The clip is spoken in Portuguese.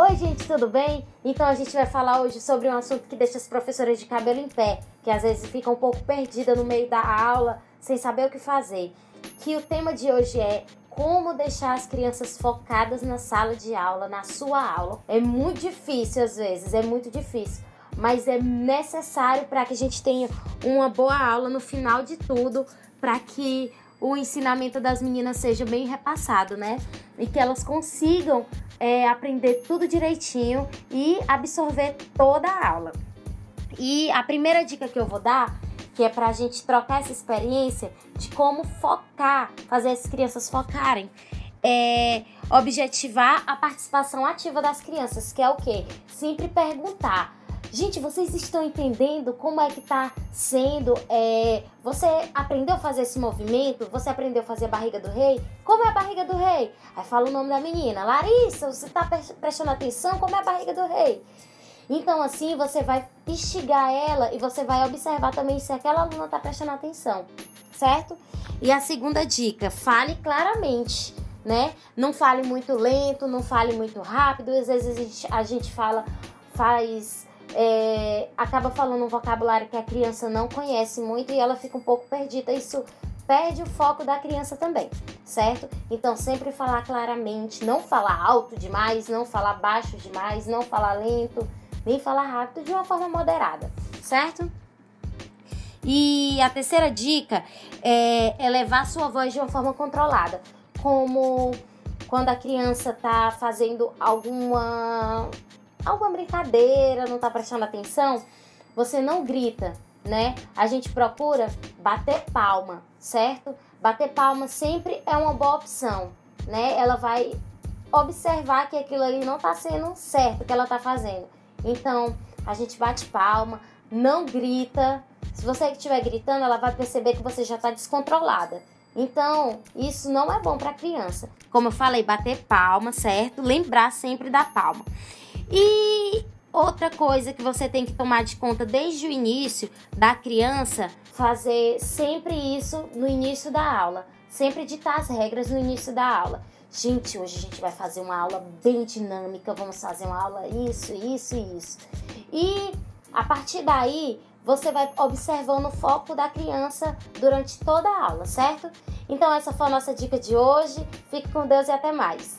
Oi, gente, tudo bem? Então a gente vai falar hoje sobre um assunto que deixa as professoras de cabelo em pé, que às vezes fica um pouco perdida no meio da aula, sem saber o que fazer. Que o tema de hoje é como deixar as crianças focadas na sala de aula, na sua aula. É muito difícil às vezes, é muito difícil, mas é necessário para que a gente tenha uma boa aula no final de tudo, para que o ensinamento das meninas seja bem repassado, né? E que elas consigam é, aprender tudo direitinho e absorver toda a aula. E a primeira dica que eu vou dar, que é para a gente trocar essa experiência de como focar, fazer as crianças focarem, é objetivar a participação ativa das crianças, que é o quê? Sempre perguntar Gente, vocês estão entendendo como é que tá sendo? É, você aprendeu a fazer esse movimento? Você aprendeu a fazer a barriga do rei? Como é a barriga do rei? Aí fala o nome da menina. Larissa, você tá prestando atenção? Como é a barriga do rei? Então, assim, você vai instigar ela e você vai observar também se aquela aluna tá prestando atenção, certo? E a segunda dica, fale claramente, né? Não fale muito lento, não fale muito rápido. Às vezes a gente, a gente fala, faz é, acaba falando um vocabulário que a criança não conhece muito e ela fica um pouco perdida. Isso perde o foco da criança também, certo? Então sempre falar claramente, não falar alto demais, não falar baixo demais, não falar lento, nem falar rápido de uma forma moderada, certo? E a terceira dica é elevar sua voz de uma forma controlada, como quando a criança está fazendo alguma alguma brincadeira, não tá prestando atenção, você não grita, né? A gente procura bater palma, certo? Bater palma sempre é uma boa opção, né? Ela vai observar que aquilo ali não tá sendo certo que ela tá fazendo. Então, a gente bate palma, não grita. Se você estiver gritando, ela vai perceber que você já está descontrolada. Então, isso não é bom para criança. Como eu falei, bater palma, certo? Lembrar sempre da palma. E outra coisa que você tem que tomar de conta desde o início da criança, fazer sempre isso no início da aula. Sempre ditar as regras no início da aula. Gente, hoje a gente vai fazer uma aula bem dinâmica, vamos fazer uma aula isso, isso e isso. E a partir daí, você vai observando o foco da criança durante toda a aula, certo? Então essa foi a nossa dica de hoje. Fique com Deus e até mais.